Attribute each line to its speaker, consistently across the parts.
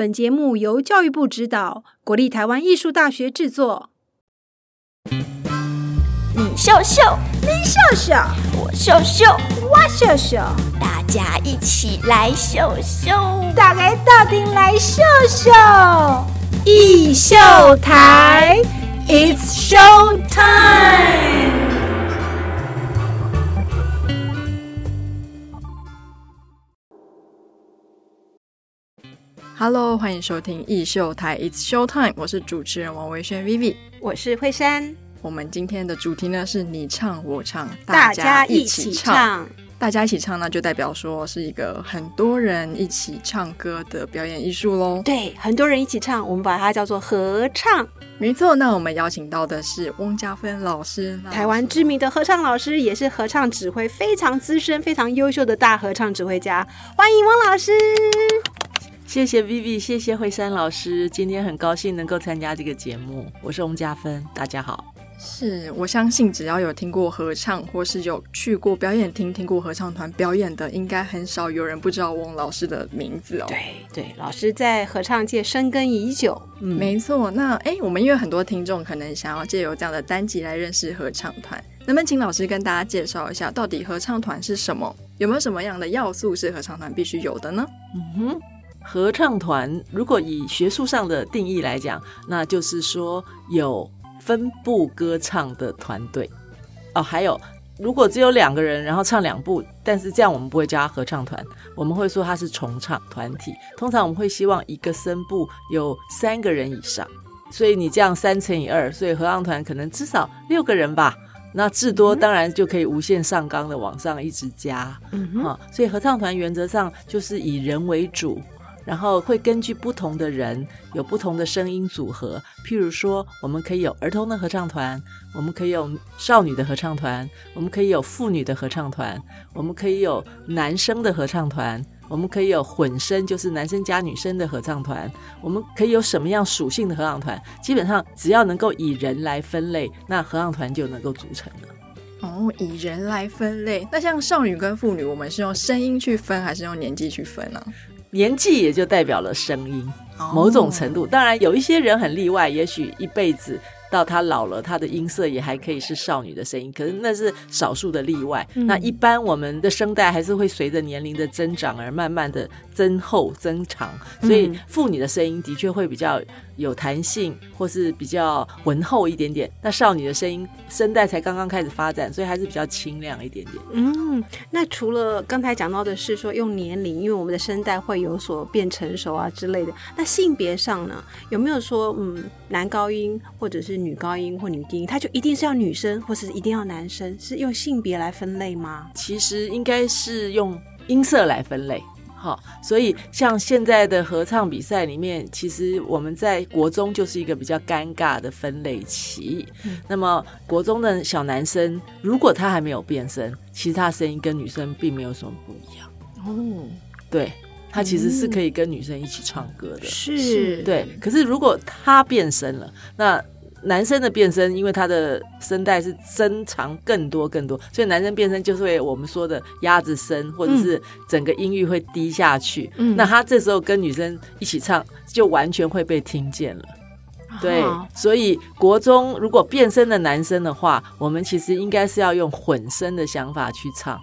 Speaker 1: 本节目由教育部指导，国立台湾艺术大学制作。
Speaker 2: 你秀秀，
Speaker 1: 你秀秀，
Speaker 2: 我秀秀，
Speaker 1: 我秀秀，
Speaker 2: 大家一起来秀秀，
Speaker 1: 大家到底来秀秀，艺秀台，It's show time。
Speaker 3: Hello，欢迎收听艺秀台，It's show time，我是主持人王维轩 Vivi，
Speaker 1: 我是慧珊。
Speaker 3: 我们今天的主题呢是你唱我唱，
Speaker 1: 大家一起唱。
Speaker 3: 大家一起唱呢，就代表说是一个很多人一起唱歌的表演艺术喽。
Speaker 1: 对，很多人一起唱，我们把它叫做合唱。
Speaker 3: 没错，那我们邀请到的是翁家芬老师，
Speaker 1: 台湾知名的合唱老师，也是合唱指挥非常资深、非常优秀的大合唱指挥家。欢迎翁老师。
Speaker 4: 谢谢 Vivi，谢谢惠山老师，今天很高兴能够参加这个节目。我是翁家芬，大家好。
Speaker 3: 是我相信，只要有听过合唱，或是有去过表演厅听过合唱团表演的，应该很少有人不知道翁老师的名字哦。
Speaker 1: 对对，老师在合唱界深耕已久。
Speaker 3: 嗯，没错。那哎，我们因为很多听众可能想要借由这样的单集来认识合唱团，能不能请老师跟大家介绍一下，到底合唱团是什么？有没有什么样的要素是合唱团必须有的呢？
Speaker 4: 嗯哼，合唱团如果以学术上的定义来讲，那就是说有。分部歌唱的团队哦，还有如果只有两个人，然后唱两部，但是这样我们不会叫他合唱团，我们会说他是重唱团体。通常我们会希望一个声部有三个人以上，所以你这样三乘以二，所以合唱团可能至少六个人吧。那至多当然就可以无限上纲的往上一直加，哈。所以合唱团原则上就是以人为主。然后会根据不同的人有不同的声音组合，譬如说，我们可以有儿童的合唱团，我们可以有少女的合唱团，我们可以有妇女的合唱团，我们可以有男生的合唱团，我们可以有混声，就是男生加女生的合唱团，我们可以有什么样属性的合唱团？基本上只要能够以人来分类，那合唱团就能够组成了。
Speaker 3: 哦，以人来分类，那像少女跟妇女，我们是用声音去分，还是用年纪去分呢？
Speaker 4: 年纪也就代表了声音，某种程度。当然，有一些人很例外，也许一辈子到她老了，她的音色也还可以是少女的声音。可是那是少数的例外。那一般我们的声带还是会随着年龄的增长而慢慢的增厚增长，所以妇女的声音的确会比较。有弹性，或是比较浑厚一点点。那少女的声音声带才刚刚开始发展，所以还是比较清亮一点点。
Speaker 1: 嗯，那除了刚才讲到的是说用年龄，因为我们的声带会有所变成熟啊之类的。那性别上呢，有没有说嗯男高音或者是女高音或女低音，它就一定是要女生，或是一定要男生？是用性别来分类吗？
Speaker 4: 其实应该是用音色来分类。好，所以像现在的合唱比赛里面，其实我们在国中就是一个比较尴尬的分类期。那么国中的小男生，如果他还没有变声，其实他声音跟女生并没有什么不一样。哦，对他其实是可以跟女生一起唱歌的。
Speaker 1: 是，
Speaker 4: 对。可是如果他变声了，那男生的变声，因为他的声带是增长更多更多，所以男生变声就是会我们说的鸭子声，或者是整个音域会低下去。那他这时候跟女生一起唱，就完全会被听见了。对，所以国中如果变声的男生的话，我们其实应该是要用混声的想法去唱。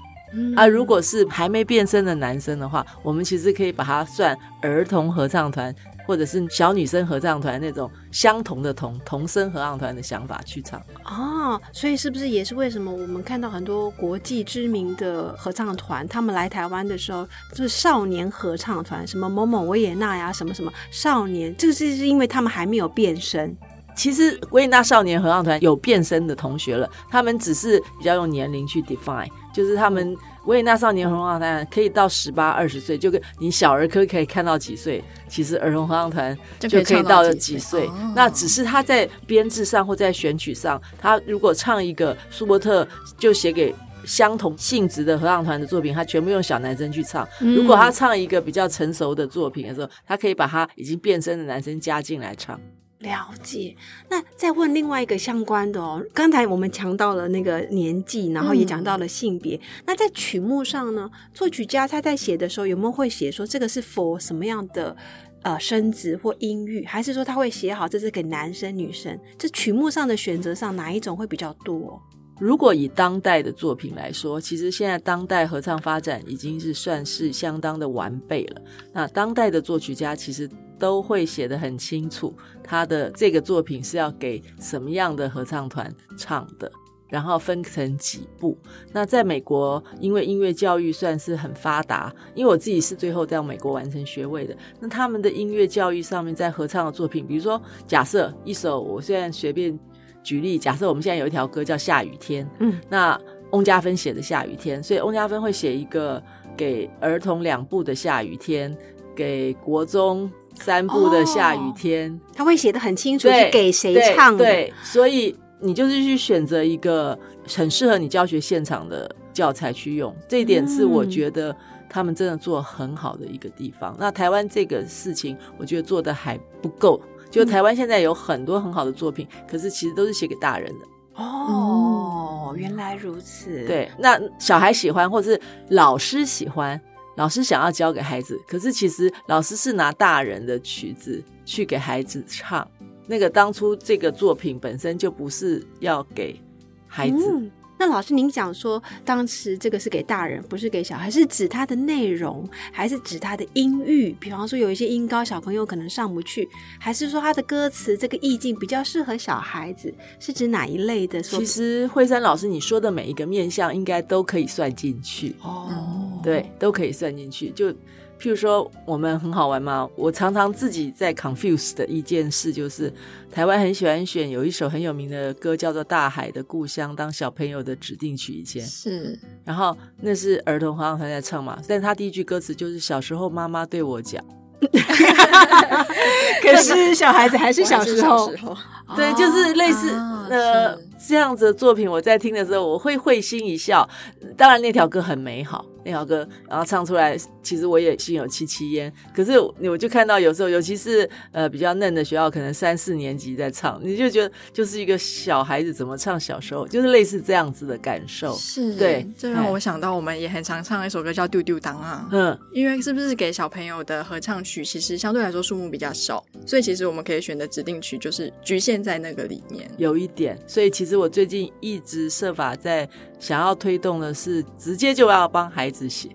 Speaker 4: 啊，如果是还没变声的男生的话，我们其实可以把它算儿童合唱团。或者是小女生合唱团那种相同的同同声合唱团的想法去唱
Speaker 1: 哦，所以是不是也是为什么我们看到很多国际知名的合唱团，他们来台湾的时候就是少年合唱团，什么某某维也纳呀，什么什么少年，这个是是因为他们还没有变身。
Speaker 4: 其实维也纳少年合唱团有变身的同学了，他们只是比较用年龄去 define，就是他们。维也纳少年合唱团可以到十八二十岁，就跟你小儿科可以看到几岁，其实儿童合唱团就可以到了几岁。那只是他在编制上或在选曲上，他如果唱一个舒伯特就写给相同性质的合唱团的作品，他全部用小男生去唱。如果他唱一个比较成熟的作品的时候，他可以把他已经变身的男生加进来唱。
Speaker 1: 了解，那再问另外一个相关的哦。刚才我们讲到了那个年纪，然后也讲到了性别。那在曲目上呢，作曲家他在写的时候有没有会写说这个是佛什么样的呃生殖或音域，还是说他会写好这是给男生女生？这曲目上的选择上哪一种会比较多？
Speaker 4: 如果以当代的作品来说，其实现在当代合唱发展已经是算是相当的完备了。那当代的作曲家其实都会写得很清楚，他的这个作品是要给什么样的合唱团唱的，然后分成几部。那在美国，因为音乐教育算是很发达，因为我自己是最后到美国完成学位的，那他们的音乐教育上面在合唱的作品，比如说假设一首，我现在随便。举例，假设我们现在有一条歌叫《下雨天》，
Speaker 1: 嗯，
Speaker 4: 那翁家芬写的《下雨天》，所以翁家芬会写一个给儿童两部的《下雨天》，给国中三部的《下雨天》，
Speaker 1: 他会写的很清楚
Speaker 4: 对
Speaker 1: 是给谁唱的。
Speaker 4: 对，所以你就是去选择一个很适合你教学现场的教材去用，这一点是我
Speaker 1: 嗯
Speaker 4: 觉得他们真的做很好的一个地方。那台湾这个事情，我觉得做的还不够。就台湾现在有很多很好的作品，可是其实都是写给大人的。
Speaker 1: 哦，原来如此。，
Speaker 4: 对，那小孩喜欢，或是老师喜欢，老师想要教给孩子，可是其实老师是拿大人的曲子去给孩子唱。那个当初这个作品本身就不是要给孩子，
Speaker 1: 那老师，您讲说当时这个是给大人，不是给小孩，是指它的内容，还是指它的音域？比方说有一些音高小朋友可能上不去，还是说它的歌词这个意境比较适合小孩子？是指哪一类的？说
Speaker 4: 其实惠山老师你说的每一个面向，应该都可以算进去。
Speaker 1: 哦，
Speaker 4: 对，都可以算进去。就譬如说，我们很好玩嘛。我常常自己在 confuse 的一件事，就是台湾很喜欢选有一首很有名的歌，叫做《大海的故乡》，当小朋友的指定曲以前。
Speaker 3: 是
Speaker 4: 然后那是儿童合唱团在唱嘛，但他第一句歌词就是“小时候妈妈对我讲
Speaker 1: 可是小孩子还是小时候
Speaker 3: 我还是小时候，”，
Speaker 4: 对，就是类似、
Speaker 3: 啊
Speaker 4: 呃这样子的作品。我在听的时候，我会会心一笑。当然那条歌很美好，那条歌然后唱出来，其实我也心有戚戚焉。可是我就看到有时候，尤其是呃比较嫩的学校，可能三四年级在唱，你就觉得就是一个小孩子怎么唱小时候，就是类似这样子的感受。
Speaker 3: 是
Speaker 4: 对
Speaker 3: 这让我想到我们也很常唱一首歌叫《丢丢当》啊。
Speaker 4: 嗯，
Speaker 3: 因为是不是给小朋友的合唱曲，其实相对来说数目比较少，所以其实我们可以选的指定曲就是局限在那个里面。
Speaker 4: 有一点，所以其实我最近一直设法在想要推动的是，直接就要帮孩子写。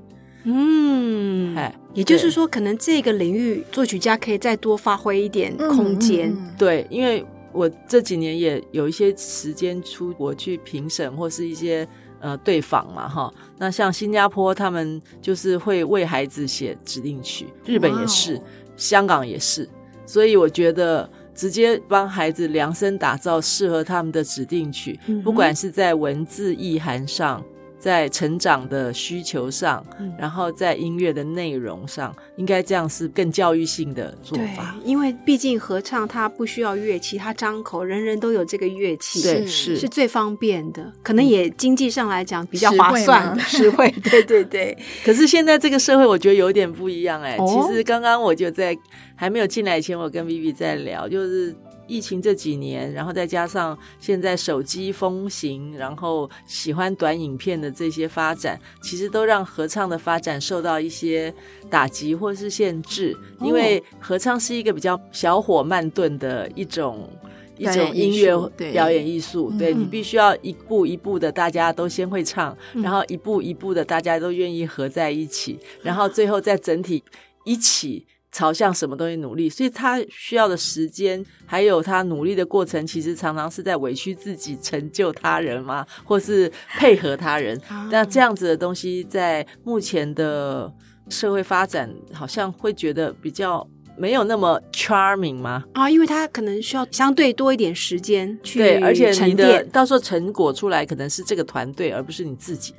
Speaker 1: 嗯，
Speaker 4: 哎，
Speaker 1: 也就是说，可能这个领域作曲家可以再多发挥一点空间。
Speaker 3: 嗯嗯嗯
Speaker 4: 对，因为我这几年也有一些时间出国去评审或是一些呃对访嘛，哈。那像新加坡，他们就是会为孩子写指定曲，日本也是，香港也是，所以我觉得。直接帮孩子量身打造适合他们的指定曲，
Speaker 1: 嗯
Speaker 4: 不管是在文字意涵上，在成长的需求上，
Speaker 1: 嗯。
Speaker 4: 然后在音乐的内容上，应该这样是更教育性的做
Speaker 1: 对
Speaker 4: 法。，
Speaker 1: 因为毕竟合唱它不需要乐器，它张口，人人都有这个乐器，
Speaker 4: 对，
Speaker 3: 是
Speaker 4: 是。
Speaker 1: 是最方便的，可能也经济上来讲比较划算。实惠。对对对，
Speaker 4: 可是现在这个社会，我觉得有点不一样哎、
Speaker 1: 哦。
Speaker 4: 其实刚刚我就在还没有进来以前，我跟 Vivi 在聊，就是疫情这几年，然后再加上现在手机风行，然后喜欢短影片的这些发展，其实都让合唱的发展受到一些打击或是限制，
Speaker 1: 哦
Speaker 4: 因为合唱是一个比较小火慢炖的一种。一种音乐表演艺术，对
Speaker 3: 嗯
Speaker 4: 你必须要一步一步的，大家都先会唱，
Speaker 1: 嗯
Speaker 4: 然后一步一步的，大家都愿意合在一起，然后最后再整体一起朝向什么东西努力。所以他需要的时间，还有他努力的过程，其实常常是在委屈自己，成就他人嘛，或是配合他人。
Speaker 1: 啊
Speaker 4: 那这样子的东西，在目前的社会发展，好像会觉得比较没有那么 charming 吗？
Speaker 1: 啊，因为他可能需要相对多一点时间去
Speaker 4: 对，而且你的
Speaker 1: 沉淀
Speaker 4: 到时候成果出来，可能是这个团队，而不是你自己。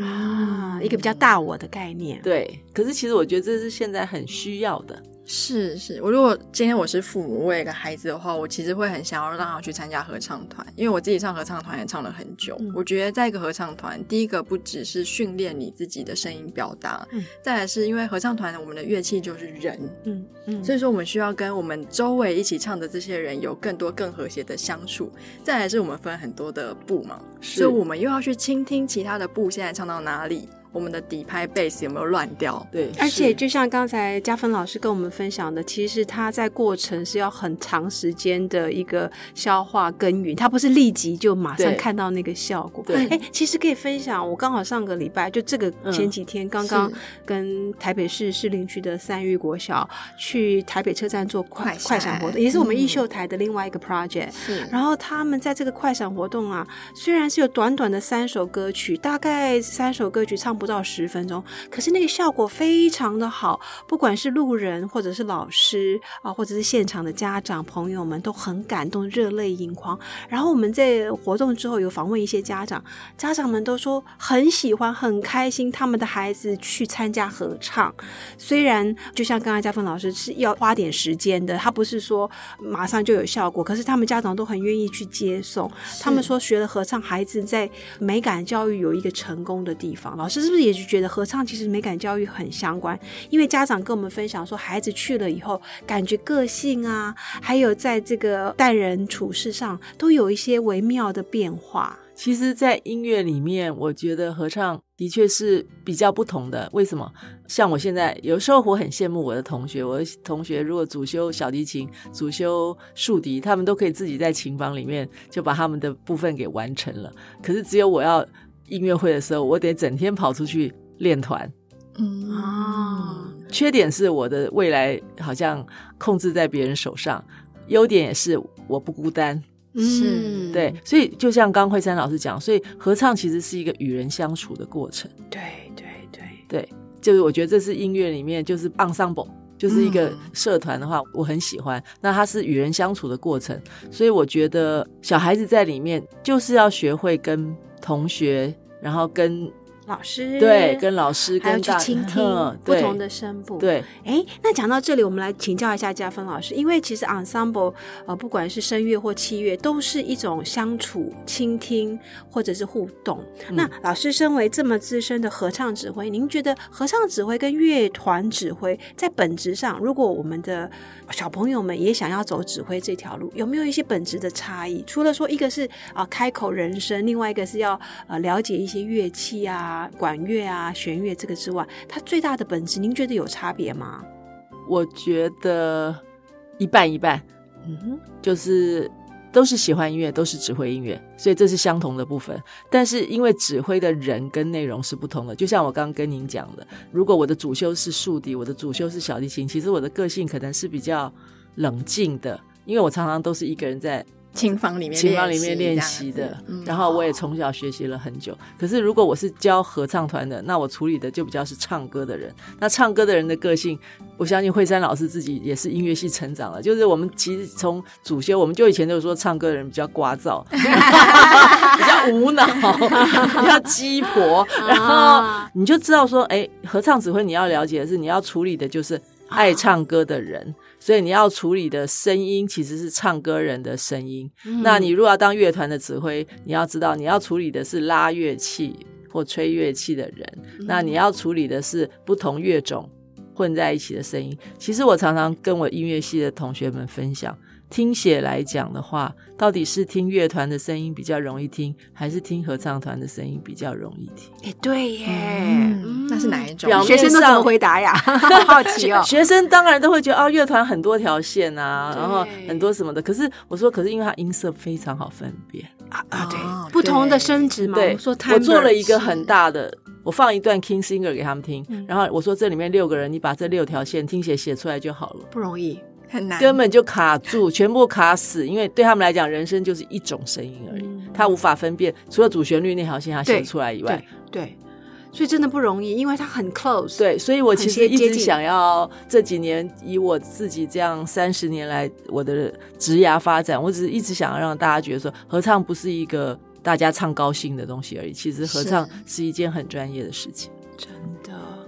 Speaker 1: 啊，一个比较大我的概念。
Speaker 4: 对，可是其实我觉得这是现在很需要的。
Speaker 3: 是是，我如果今天我是父母，我有一个孩子的话，我其实会很想要让他去参加合唱团，因为我自己唱合唱团也唱了很久。
Speaker 1: 嗯
Speaker 3: 我觉得在一个合唱团，第一个不只是训练你自己的声音表达，
Speaker 1: 嗯
Speaker 3: 再来是因为合唱团我们的乐器就是人，
Speaker 1: 嗯嗯，
Speaker 3: 所以说我们需要跟我们周围一起唱的这些人有更多更和谐的相处。再来是我们分很多的部嘛，
Speaker 4: 是
Speaker 3: 所以我们又要去倾听其他的部现在唱到哪里。我们的底拍 bass 有没有乱掉。
Speaker 4: 对，
Speaker 1: 而且就像刚才嘉芬老师跟我们分享的，其实它在过程是要很长时间的一个消化耕耘，它不是立即就马上看到那个效果。
Speaker 4: 对
Speaker 1: 哎，其实可以分享，我刚好上个礼拜就这个
Speaker 4: 嗯
Speaker 1: 前几天刚刚
Speaker 3: 是
Speaker 1: 跟台北市士林区的三育国小去台北车站做快
Speaker 3: 快闪
Speaker 1: 活动，也是我们
Speaker 3: 嗯
Speaker 1: 艺秀台的另外一个 project。
Speaker 3: 是
Speaker 1: 然后他们在这个快闪活动啊，虽然是有短短的三首歌曲，大概三首歌曲唱不到十分钟，可是那个效果非常的好，不管是路人或者是老师啊，或者是现场的家长朋友们都很感动，热泪盈眶。然后我们在活动之后有访问一些家长，家长们都说很喜欢、很开心，他们的孩子去参加合唱。虽然就像刚才嘉芬老师是要花点时间的，他不是说马上就有效果，可是他们家长都很愿意去接送。他们说学了合唱，孩子在美感教育有一个成功的地方。老师是不是也就觉得合唱其实美感教育很相关？因为家长跟我们分享说，孩子去了以后，感觉个性啊，还有在这个待人处事上都有一些微妙的变化。
Speaker 4: 其实，在音乐里面，我觉得合唱的确是比较不同的。为什么？像我现在有时候我很羡慕我的同学，我的同学如果主修小提琴、主修竖笛，他们都可以自己在琴房里面就把他们的部分给完成了。可是只有我要音乐会的时候，我得整天跑出去练团。
Speaker 3: 嗯
Speaker 1: 啊
Speaker 4: 缺点是我的未来好像控制在别人手上，优点也是我不孤单。
Speaker 3: 是
Speaker 1: 嗯
Speaker 4: 对，所以就像刚慧山老师讲，所以合唱其实是一个与人相处的过程。
Speaker 1: 对对对，
Speaker 4: 对，就是我觉得这是音乐里面就是 ensemble，就是一个
Speaker 3: 嗯
Speaker 4: 社团的话，我很喜欢。那它是与人相处的过程，所以我觉得小孩子在里面就是要学会跟同学，然后跟
Speaker 1: 老师
Speaker 4: 对跟老师
Speaker 1: 还要
Speaker 4: 跟
Speaker 1: 去倾听不同的声部。
Speaker 4: 对
Speaker 1: 哎，那讲到这里，我们来请教一下嘉芬老师，因为其实 ensemble 呃，不管是声乐或器乐，都是一种相处、倾听或者是互动。
Speaker 4: 嗯
Speaker 1: 那老师身为这么资深的合唱指挥，您觉得合唱指挥跟乐团指挥在本质上，如果我们的小朋友们也想要走指挥这条路，有没有一些本质的差异？除了说一个是啊、开口人声，另外一个是要呃了解一些乐器啊、管乐啊、弦乐这个之外，它最大的本质，您觉得有差别吗？
Speaker 4: 我觉得一半一半，
Speaker 1: 嗯哼，
Speaker 4: 就是都是喜欢音乐，都是指挥音乐，所以这是相同的部分。但是因为指挥的人跟内容是不同的，就像我刚刚跟您讲的，如果我的主修是竖笛，我的主修是小提琴，其实我的个性可能是比较冷静的，因为我常常都是一个人在
Speaker 3: 琴房里面
Speaker 4: 琴房里面练习的，
Speaker 3: 嗯
Speaker 4: 然后我也从小学习了很久。可是如果我是教合唱团的，那我处理的就比较是唱歌的人。那唱歌的人的个性，我相信惠山老师自己也是音乐系成长了。就是我们其实从主修，我们就以前就说唱歌的人比较聒噪，比较无脑，比较鸡婆，然后 你就知道说，哎，合唱指挥你要了解的是，你要处理的就是爱唱歌的人。所以你要处理的声音其实是唱歌人的声音，那你如果要当乐团的指挥，你要知道你要处理的是拉乐器或吹乐器的人，那你要处理的是不同乐种混在一起的声音。其实我常常跟我音乐系的同学们分享，听写来讲的话，到底是听乐团的声音比较容易听，还是听合唱团的声音比较容易听？
Speaker 1: 哎，对耶，
Speaker 3: 嗯，那是哪一种？
Speaker 4: 表面
Speaker 1: 学生都怎么
Speaker 4: 上
Speaker 1: 回答呀？好好奇哦。
Speaker 4: 学生当然都会觉得哦，乐团很多条线啊，然后很多什么的。可是我说，可是因为它音色非常好分辨，
Speaker 1: 啊啊，对
Speaker 3: 哦，
Speaker 1: 不同的
Speaker 3: 对
Speaker 1: 声值嘛。
Speaker 4: 对
Speaker 1: 我们说，
Speaker 4: 我做了一个很大的，我放一段 King Singer 给他们听，
Speaker 1: 嗯
Speaker 4: 然后我说这里面六个人，你把这六条线听写写出来就好了。
Speaker 1: 不容易。
Speaker 3: 很难，
Speaker 4: 根本就卡住，全部卡死，因为对他们来讲，人生就是一种声音而已，
Speaker 1: 嗯
Speaker 4: 他无法分辨，除了主旋律那条线他写出来以外
Speaker 1: 对，对，所以真的不容易，因为它很 close。
Speaker 4: 对，所以我其实一直想要这几年以我自己这样三十年来我的职涯发展，我只是一直想要让大家觉得说，合唱不是一个大家唱高兴的东西而已，其实合唱是一件很专业的事情。
Speaker 1: 真的。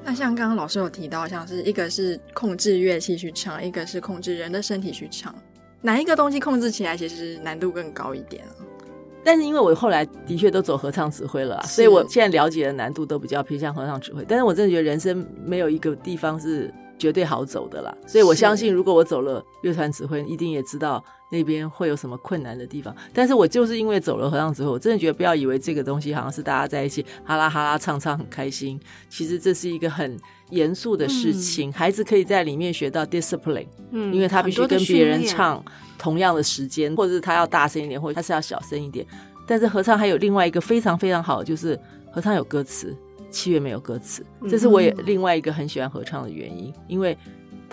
Speaker 3: 那像刚刚老师有提到，像是一个是控制乐器去唱，一个是控制人的身体去唱，哪一个东西控制起来其实难度更高一点啊？
Speaker 4: 但是因为我后来的确都走合唱指挥了所以我现在了解的难度都比较偏向合唱指挥。但是我真的觉得人生没有一个地方是绝对好走的啦。所以我相信，如果我走了乐团指挥，一定也知道那边会有什么困难的地方。但是我就是因为走了合唱之后，我真的觉得不要以为这个东西好像是大家在一起哈啦哈啦唱唱很开心，其实这是一个很严肃的事情。孩子可以在里面学到 discipline，
Speaker 1: 嗯
Speaker 4: 因为他必须跟别人唱同样的时间，或者是他要大声一点，或者他是要小声一点。但是合唱还有另外一个非常非常好的，就是合唱有歌词，七月没有歌词，这是我也另外一个很喜欢合唱的原因，因为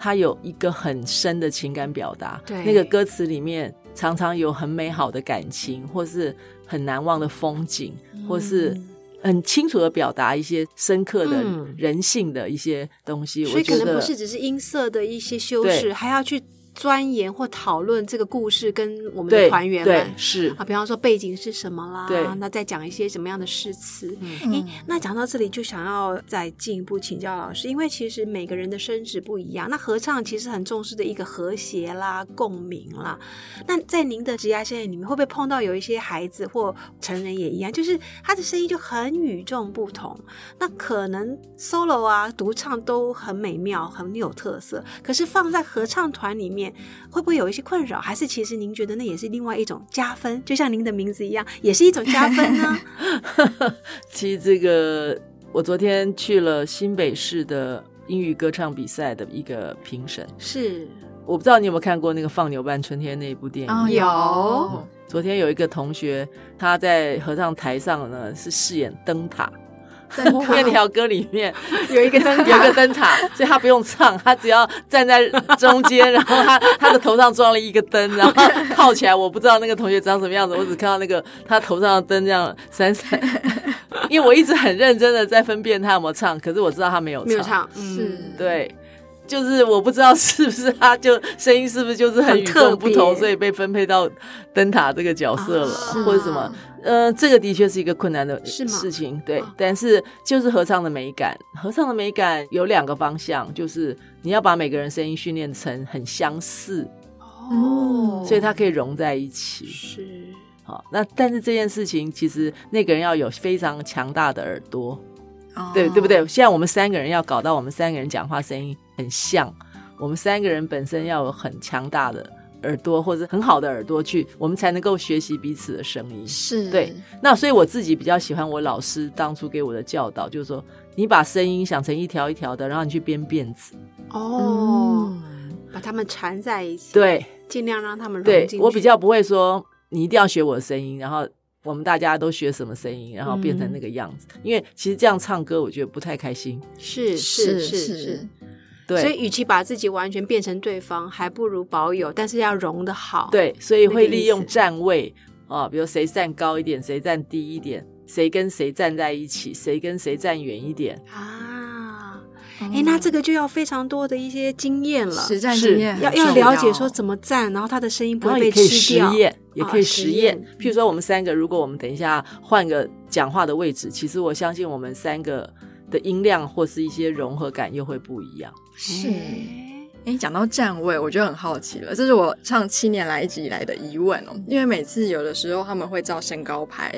Speaker 4: 它有一个很深的情感表达。
Speaker 1: 对
Speaker 4: 那个歌词里面常常有很美好的感情，或是很难忘的风景，或是。很清楚的表达一些深刻的
Speaker 1: 嗯
Speaker 4: 人性的一些东西，
Speaker 1: 所以可能不是只是音色的一些修饰，还要去钻研或讨论这个故事跟我们的团员们
Speaker 4: 是
Speaker 1: 啊，比方说背景是什么啦，
Speaker 4: 对
Speaker 1: 那再讲一些什么样的诗词。
Speaker 3: 嗯
Speaker 1: 诶，那讲到这里就想要再进一步请教老师，因为其实每个人的声质不一样，那合唱其实很重视的一个和谐啦、共鸣啦。那在您的职涯生涯里面，会不会碰到有一些孩子或成人也一样，就是他的声音就很与众不同？那可能 solo 啊、独唱都很美妙、很有特色，可是放在合唱团里面，会不会有一些困扰？还是其实您觉得那也是另外一种加分？就像您的名字一样，也是一种加分呢？
Speaker 4: 其实这个，我昨天去了新北市的英语歌唱比赛的一个评审，
Speaker 1: 是
Speaker 4: 我不知道你有没有看过那个《放牛班春天》那一部电影。
Speaker 3: 哦
Speaker 1: 有
Speaker 4: 昨天有一个同学，他在合唱台上呢是饰演灯塔，那条歌里面
Speaker 1: 有一个灯
Speaker 4: 有一个灯塔，所以他不用唱，他只要站在中间，然后他他的头上装了一个灯，然后靠起来。我不知道那个同学长什么样子，我只看到那个他头上的灯这样闪闪。因为我一直很认真的在分辨他有没有唱，可是我知道他没有
Speaker 1: 没有唱，嗯。
Speaker 3: 是。
Speaker 4: 对，就是我不知道是不是他就声音是不是就是很
Speaker 1: 特
Speaker 4: 众不同，所以被分配到灯塔这个角色了，
Speaker 1: 啊。
Speaker 4: 或者什么？呃，这个的确是一个困难的
Speaker 1: 是
Speaker 4: 事情，对。
Speaker 1: 啊。
Speaker 4: 但是就是合唱的美感，合唱的美感有两个方向，就是你要把每个人声音训练成很相似，
Speaker 1: 哦，
Speaker 4: 所以它可以融在一起。
Speaker 1: 是。
Speaker 4: 好，那但是这件事情其实那个人要有非常强大的耳朵，
Speaker 3: 哦
Speaker 4: 对对不对？现在我们三个人要搞到我们三个人讲话声音很像，我们三个人本身要有很强大的耳朵或者很好的耳朵去，我们才能够学习彼此的声音。
Speaker 3: 是
Speaker 4: 对，那所以我自己比较喜欢我老师当初给我的教导，就是说你把声音想成一条一条的，然后你去编辫子。
Speaker 1: 哦，
Speaker 3: 嗯
Speaker 1: 把它们缠在一起，，
Speaker 4: 对
Speaker 1: 尽量让他们融
Speaker 4: 对。我比较不会说你一定要学我的声音，然后。我们大家都学什么声音，然后变成那个样子。因为其实这样唱歌，我觉得不太开心。
Speaker 1: 是是是
Speaker 3: 是
Speaker 1: 是，
Speaker 4: 对，
Speaker 1: 所以与其把自己完全变成对方，还不如保有，但是要融的好。，
Speaker 4: 对，所以会利用站位啊，比如谁站高一点，谁站低一点，谁跟谁站在一起，谁跟谁站远一点。
Speaker 1: 啊，哎，那这个就要非常多的一些经验了，
Speaker 3: 实战经验
Speaker 1: 要要了。解说怎么站，然后他的声音不会被吃掉。
Speaker 4: 实验，也可以
Speaker 1: 啊实
Speaker 4: 实验
Speaker 1: 验。
Speaker 4: 譬如说，我们三个，如果我们等一下换个讲话的位置，其实我相信我们三个的音量或是一些融合感又会不一样。
Speaker 3: 是。
Speaker 1: 哎
Speaker 3: 哎，讲到站位，我就很好奇了，这是我唱七年来一直以来的疑问哦。因为每次有的时候他们会照身高排，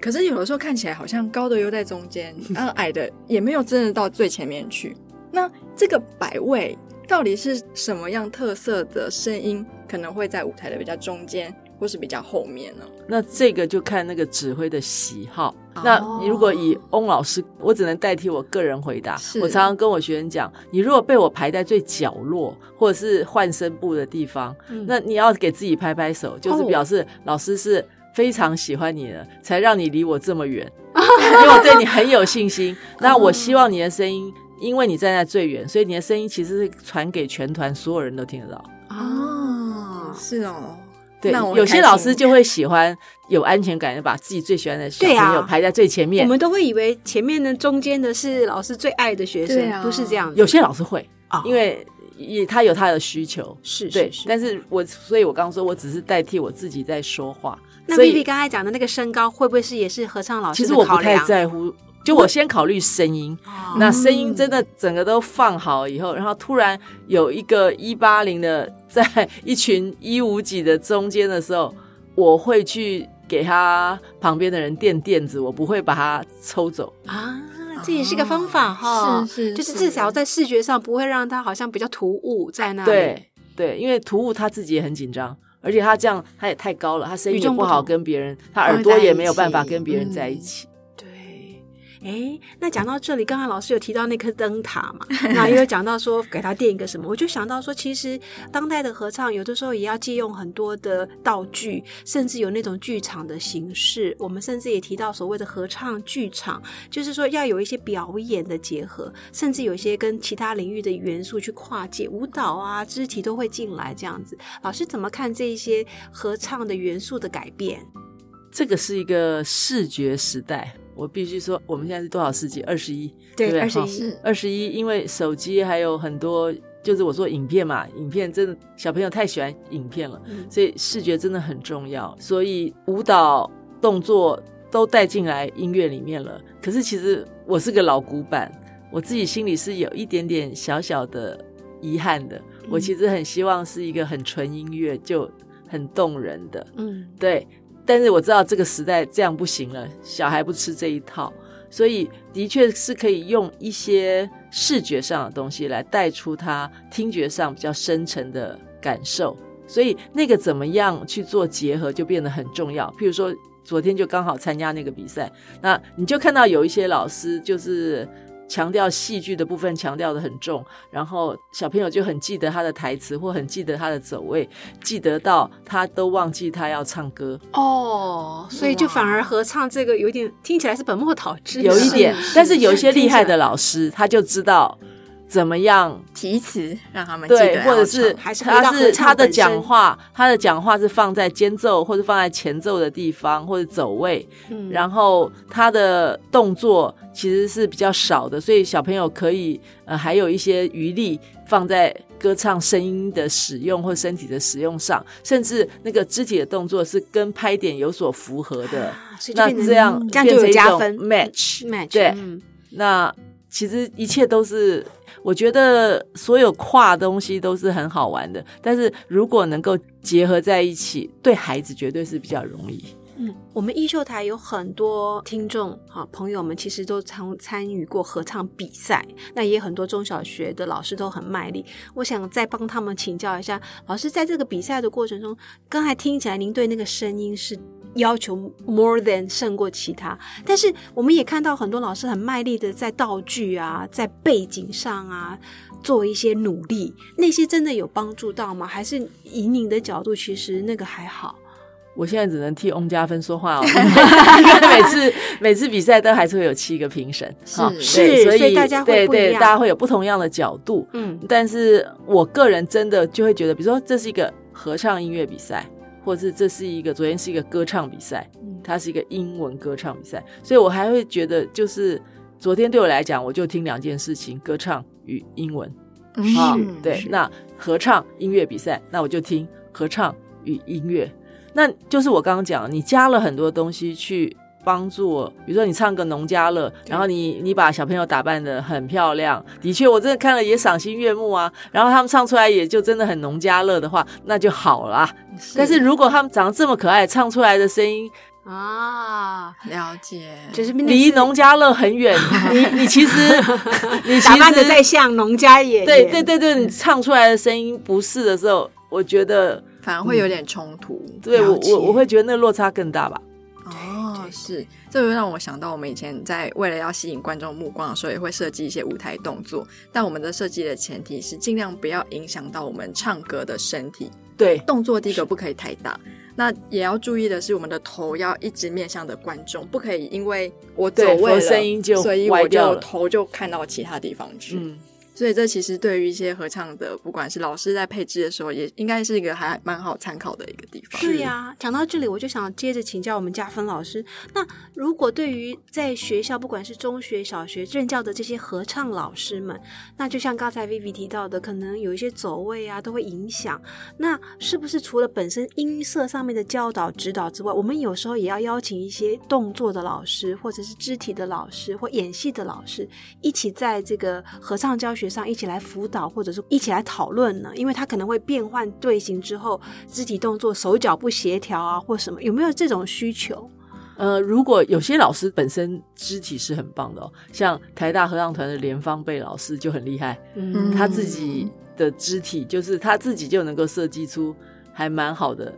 Speaker 3: 可是有的时候看起来好像高的又在中间，然后矮的也没有真的到最前面去。那这个摆位到底是什么样特色的声音，可能会在舞台的比较中间，或是比较后面呢？
Speaker 4: 那这个就看那个指挥的喜好。那你如果以翁老师，我只能代替我个人回答。我常常跟我学生讲，你如果被我排在最角落，或者是换声部的地方，那你要给自己拍拍手，就是表示老师是非常喜欢你的，才让你离我这么远，因为我对你很有信心。那我希望你的声音。因为你站在最远，所以你的声音其实是传给全团所有人都听得到。
Speaker 3: 哦，是哦，
Speaker 4: 对
Speaker 3: 那我，
Speaker 4: 有些老师就会喜欢有安全感，就把自己最喜欢的小
Speaker 1: 对啊
Speaker 4: 朋友排在最前面。
Speaker 1: 我们都会以为前面的、中间的是老师最爱的学生，
Speaker 3: 啊
Speaker 1: 不是这样子。
Speaker 4: 有些老师会，
Speaker 1: 啊
Speaker 4: 因为也他有他的需求，对。
Speaker 1: 是是是。
Speaker 4: 但是我所以，我刚刚说我只是代替我自己在说话，
Speaker 1: 那
Speaker 4: 所
Speaker 1: Vivi 刚才讲的那个身高，会不会是也是合唱老师
Speaker 4: 其实我不太？在乎。就我先考虑声音，
Speaker 1: 哦。
Speaker 4: 那声音真的整个都放好以后，然后突然有一个一八零的在一群一五几的中间的时候，我会去给他旁边的人垫垫子，我不会把他抽走。
Speaker 1: 啊，这也是个方法哈，
Speaker 3: 是是
Speaker 1: 就是至少在视觉上不会让他好像比较突兀在那里。
Speaker 4: 对对，因为突兀他自己也很紧张，而且他这样他也太高了，他声音也不好跟别人，他耳朵也没有办法跟别人在一
Speaker 3: 嗯
Speaker 4: 起。
Speaker 1: 对，哎，那讲到这里，刚刚老师有提到那颗灯塔嘛，那也有讲到说给他垫一个什么，我就想到说，其实当代的合唱有的时候也要借用很多的道具，甚至有那种剧场的形式。我们甚至也提到所谓的合唱剧场，就是说要有一些表演的结合，甚至有一些跟其他领域的元素去跨界，舞蹈啊、肢体都会进来这样子。老师怎么看这一些合唱的元素的改变？
Speaker 4: 这个是一个视觉时代，我必须说，我们现在是多少世纪？二十一，
Speaker 1: 对
Speaker 4: 不对
Speaker 1: ？21
Speaker 4: 哈
Speaker 3: 是
Speaker 4: 二十一，因为手机还有很多，就是我说影片嘛，影片真的小朋友太喜欢影片了，
Speaker 1: 嗯
Speaker 4: 所以视觉真的很重要。所以舞蹈动作都带进来音乐里面了。可是其实我是个老古板，我自己心里是有一点点小小的遗憾的。我其实很希望是一个很纯音乐，就很动人的。
Speaker 1: 嗯，
Speaker 4: 对，但是我知道这个时代这样不行了，小孩不吃这一套，所以的确是可以用一些视觉上的东西来带出他听觉上比较深沉的感受。所以那个怎么样去做结合，就变得很重要。譬如说，昨天就刚好参加那个比赛，那你就看到有一些老师就是。强调戏剧的部分强调的很重，然后小朋友就很记得他的台词，或很记得他的走位，记得到他都忘记他要唱歌，
Speaker 1: 哦，所以就反而合唱这个有点听起来是本末倒置，
Speaker 4: 有一点
Speaker 3: 是。
Speaker 4: 但是有一些厉害的老师，他就知道怎么样？
Speaker 3: 提词让他们
Speaker 4: 对，或者是
Speaker 3: 唱
Speaker 1: 还是
Speaker 4: 他是他的讲话，他的讲话是放在间奏或者放在前奏的地方，或者走位，
Speaker 1: 嗯。
Speaker 4: 然后他的动作其实是比较少的，所以小朋友可以呃还有一些余力放在歌唱声音的使用或身体的使用上，甚至那个肢体的动作是跟拍点有所符合的，那这样
Speaker 1: 这样就加分
Speaker 4: match。
Speaker 1: match
Speaker 4: 对。
Speaker 1: 嗯。
Speaker 4: 那其实一切都是，我觉得所有跨东西都是很好玩的，但是如果能够结合在一起，对孩子绝对是比较容易。
Speaker 1: 嗯，我们艺秀台有很多听众哈朋友们，其实都参参与过合唱比赛，那也很多中小学的老师都很卖力。我想再帮他们请教一下，老师在这个比赛的过程中，刚才听起来您对那个声音是要求 more than 胜过其他，但是我们也看到很多老师很卖力的在道具啊，在背景上啊。做一些努力，那些真的有帮助到吗？还是以您的角度，其实那个还好？
Speaker 4: 我现在只能替翁家芬说话哦，因为每次每次比赛都还是会有七个评审，哈
Speaker 3: 是
Speaker 1: 是所以大家会
Speaker 4: 对大家会有不同样的角度。
Speaker 1: 嗯
Speaker 4: 但是我个人真的就会觉得，比如说这是一个合唱音乐比赛，或者是这是一个昨天是一个歌唱比赛，
Speaker 1: 嗯
Speaker 4: 它是一个英文歌唱比赛，所以我还会觉得，就是昨天对我来讲，我就听两件事情：歌唱与英文。啊
Speaker 3: 是，
Speaker 4: 对，那合唱音乐比赛，那我就听合唱与音乐。那就是我刚刚讲，你加了很多东西去帮助，比如说你唱个农家乐，然后你你把小朋友打扮的很漂亮，的确我真的看了也赏心悦目啊。然后他们唱出来也就真的很农家乐的话，那就好啦。但是如果他们长得这么可爱，唱出来的声音
Speaker 1: 啊，
Speaker 3: 了解，
Speaker 1: 就是
Speaker 4: 离农家乐很远，你你其实 你其
Speaker 1: 打扮的
Speaker 4: 实
Speaker 1: 再像农家爷爷，
Speaker 4: 对对对对，你唱出来的声音不是的时候，我觉得
Speaker 3: 反而会有点冲突。
Speaker 4: 对我我我会觉得那个落差更大吧。
Speaker 3: 哦，是，这就让我想到我们以前在为了要吸引观众目光的时候，也会设计一些舞台动作，但我们的设计的前提是尽量不要影响到我们唱歌的身体。
Speaker 4: 对
Speaker 3: 动作第一个不可以太大，那也要注意的是，我们的头要一直面向着观众，不可以因为我走位了，
Speaker 4: 声音就
Speaker 3: 所以我就头就看到其他地方去。
Speaker 4: 嗯，
Speaker 3: 所以这其实对于一些合唱的，不管是老师在配置的时候，也应该是一个还蛮好参考的一个地方。
Speaker 1: 对呀、讲到这里，我就想接着请教我们嘉芬老师。那如果对于在学校，不管是中学、小学任教的这些合唱老师们，那就像刚才 Vivi 提到的，可能有一些走位啊，都会影响。那是不是除了本身音色上面的教导指导之外，我们有时候也要邀请一些动作的老师，或者是肢体的老师，或演戏的老师，一起在这个合唱教学上一起来辅导，或者是一起来讨论呢？因为他可能会变换队形之后，肢体动作手脚不协调啊，或什么，有没有这种需求？
Speaker 4: 呃，如果有些老师本身肢体是很棒的哦，像台大合唱团的连芳贝老师就很厉害，
Speaker 1: 嗯
Speaker 4: 他自己的肢体就是他自己就能够设计出还蛮好的。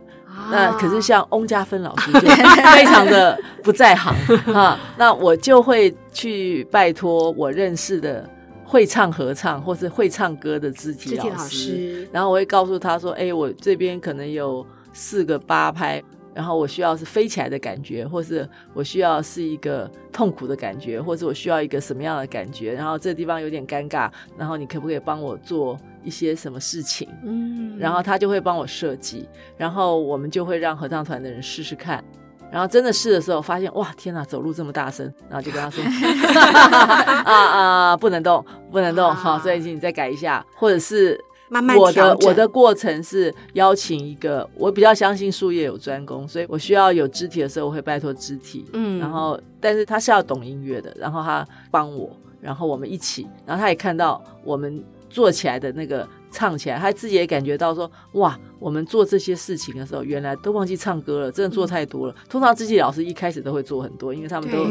Speaker 4: 那可是像翁家芬老师就 非常的不在行啊，那我就会去拜托我认识的会唱合唱或是会唱歌的肢体
Speaker 1: 老
Speaker 4: 老师，
Speaker 1: 师，
Speaker 4: 然后我会告诉他说：“哎、我这边可能有四个八拍，然后我需要是飞起来的感觉，或是我需要是一个痛苦的感觉，或者我需要一个什么样的感觉？然后这地方有点尴尬，然后你可不可以帮我做一些什么事情？”
Speaker 1: 嗯
Speaker 4: 然后他就会帮我设计，然后我们就会让合唱团的人试试看。然后真的试的时候，发现哇，天哪，走路这么大声，然后就跟他说 啊啊，不能动，不能动，
Speaker 1: 啊
Speaker 4: 好，所以请你再改一下，或者是
Speaker 1: 慢慢
Speaker 4: 我的我的过程是邀请一个，我比较相信术业有专攻，所以我需要有肢体的时候，我会拜托肢体，
Speaker 1: 嗯。
Speaker 4: 然后但是他是要懂音乐的，然后他帮我，然后我们一起，然后他也看到我们做起来的那个唱起来，他自己也感觉到说，哇，我们做这些事情的时候，原来都忘记唱歌了，真的做太多了。通常自己老师一开始都会做很多，因为他们都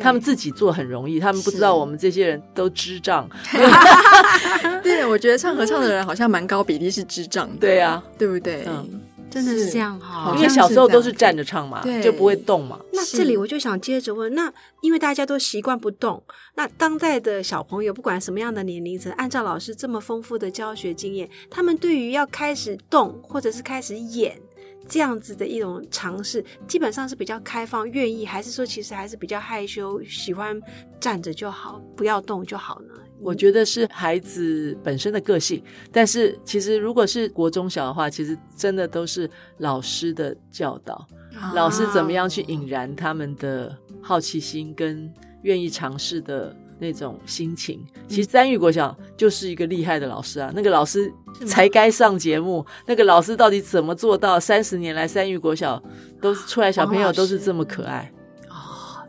Speaker 4: 他们自己做很容易，他们不知道我们这些人都智障，
Speaker 3: 对，我觉得唱合唱的人好像蛮高比例是智障的，
Speaker 4: 对啊，
Speaker 3: 对不对？
Speaker 4: 嗯
Speaker 1: 真的是这样哈
Speaker 3: 好
Speaker 4: 因为小时候都是站着唱嘛，
Speaker 3: 对
Speaker 4: 就不会动嘛。
Speaker 1: 那这里我就想接着问，那因为大家都习惯不动，那当代的小朋友不管什么样的年龄层，按照老师这么丰富的教学经验，他们对于要开始动或者是开始演这样子的一种尝试，基本上是比较开放、愿意，还是说其实还是比较害羞，喜欢站着就好，不要动就好呢？
Speaker 4: 我觉得是孩子本身的个性，但是其实如果是国中小的话，其实真的都是老师的教导，
Speaker 3: 啊
Speaker 4: 老师怎么样去引燃他们的好奇心跟愿意尝试的那种心情。其实三育国小就是一个厉害的老师啊，那个老师才该上节目。那个老师到底怎么做到三十年来三育国小都是出来小朋友都是这么可爱？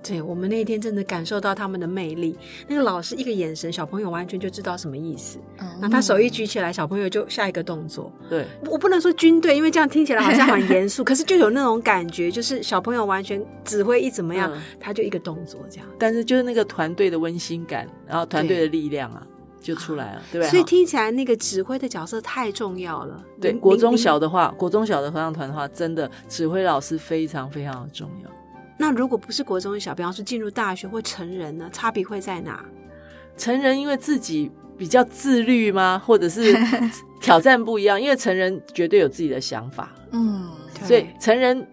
Speaker 1: 对我们那一天真的感受到他们的魅力。那个老师一个眼神，小朋友完全就知道什么意思。嗯那他手一举起来，小朋友就下一个动作。
Speaker 4: 对，
Speaker 1: 我不能说军队，因为这样听起来好像很 严肃，可是就有那种感觉，就是小朋友完全指挥一怎么样，
Speaker 4: 嗯
Speaker 1: 他就一个动作这样。
Speaker 4: 但是就是那个团队的温馨感，然后团队的力量啊，就出来了，对不对？
Speaker 1: 所以听起来那个指挥的角色太重要了。您
Speaker 4: 对国中。小的话，国中小的合唱团的话，真的指挥老师非常非常的重要。
Speaker 1: 那如果不是国中小，比方说进入大学或成人呢，差别会在哪？
Speaker 4: 成人因为自己比较自律吗，或者是 挑战不一样？因为成人绝对有自己的想法，
Speaker 3: 嗯，
Speaker 4: 所以成人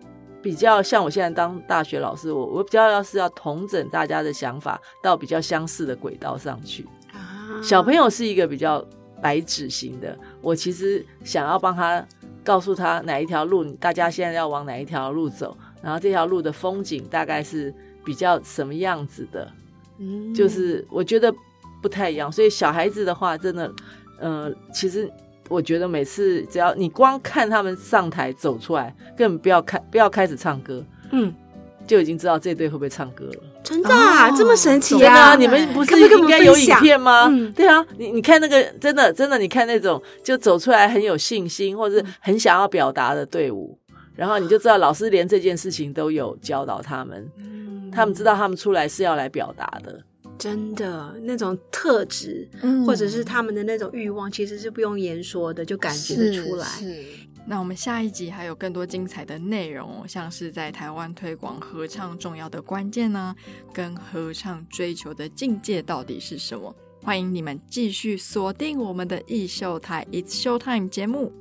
Speaker 4: 比较像我现在当大学老师，我我比较要是要统整大家的想法到比较相似的轨道上去。
Speaker 1: 啊
Speaker 4: 小朋友是一个比较白纸型的，我其实想要帮他告诉他哪一条路，大家现在要往哪一条路走，然后这条路的风景大概是比较什么样子的，
Speaker 1: 嗯
Speaker 4: 就是我觉得不太一样。所以小孩子的话，真的，呃，其实我觉得每次只要你光看他们上台走出来，根本不要开不要开始唱歌，
Speaker 1: 嗯，
Speaker 4: 就已经知道这队会不会唱歌了。
Speaker 1: 真的啊，
Speaker 3: 哦
Speaker 1: 这么神奇
Speaker 4: 真的
Speaker 1: 啊！
Speaker 4: 啊，你们不是应该有影片吗？
Speaker 1: 嗯
Speaker 4: 对啊，你你看那个真的真的，你看那种就走出来很有信心，或者是很想要表达的队伍，然后你就知道老师连这件事情都有教导他们，
Speaker 1: 嗯
Speaker 4: 他们知道他们出来是要来表达的。
Speaker 1: 真的那种特质，
Speaker 3: 嗯
Speaker 1: 或者是他们的那种欲望，其实是不用言说的，就感觉得出来。
Speaker 3: 是是那我们下一集还有更多精彩的内容哦，像是在台湾推广合唱重要的关键呢，跟合唱追求的境界到底是什么？欢迎你们继续锁定我们的艺秀台 It's Show Time 节目。